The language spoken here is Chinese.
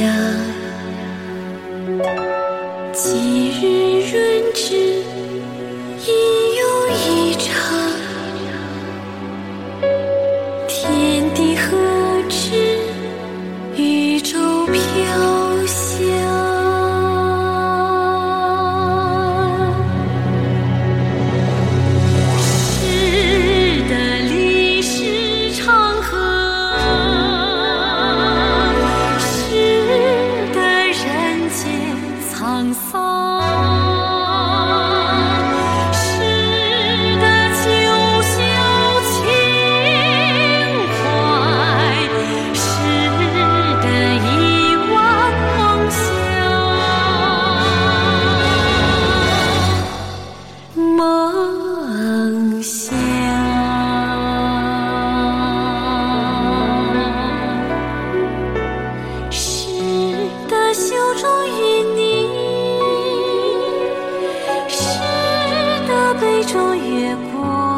呀几日瑞哈冬也过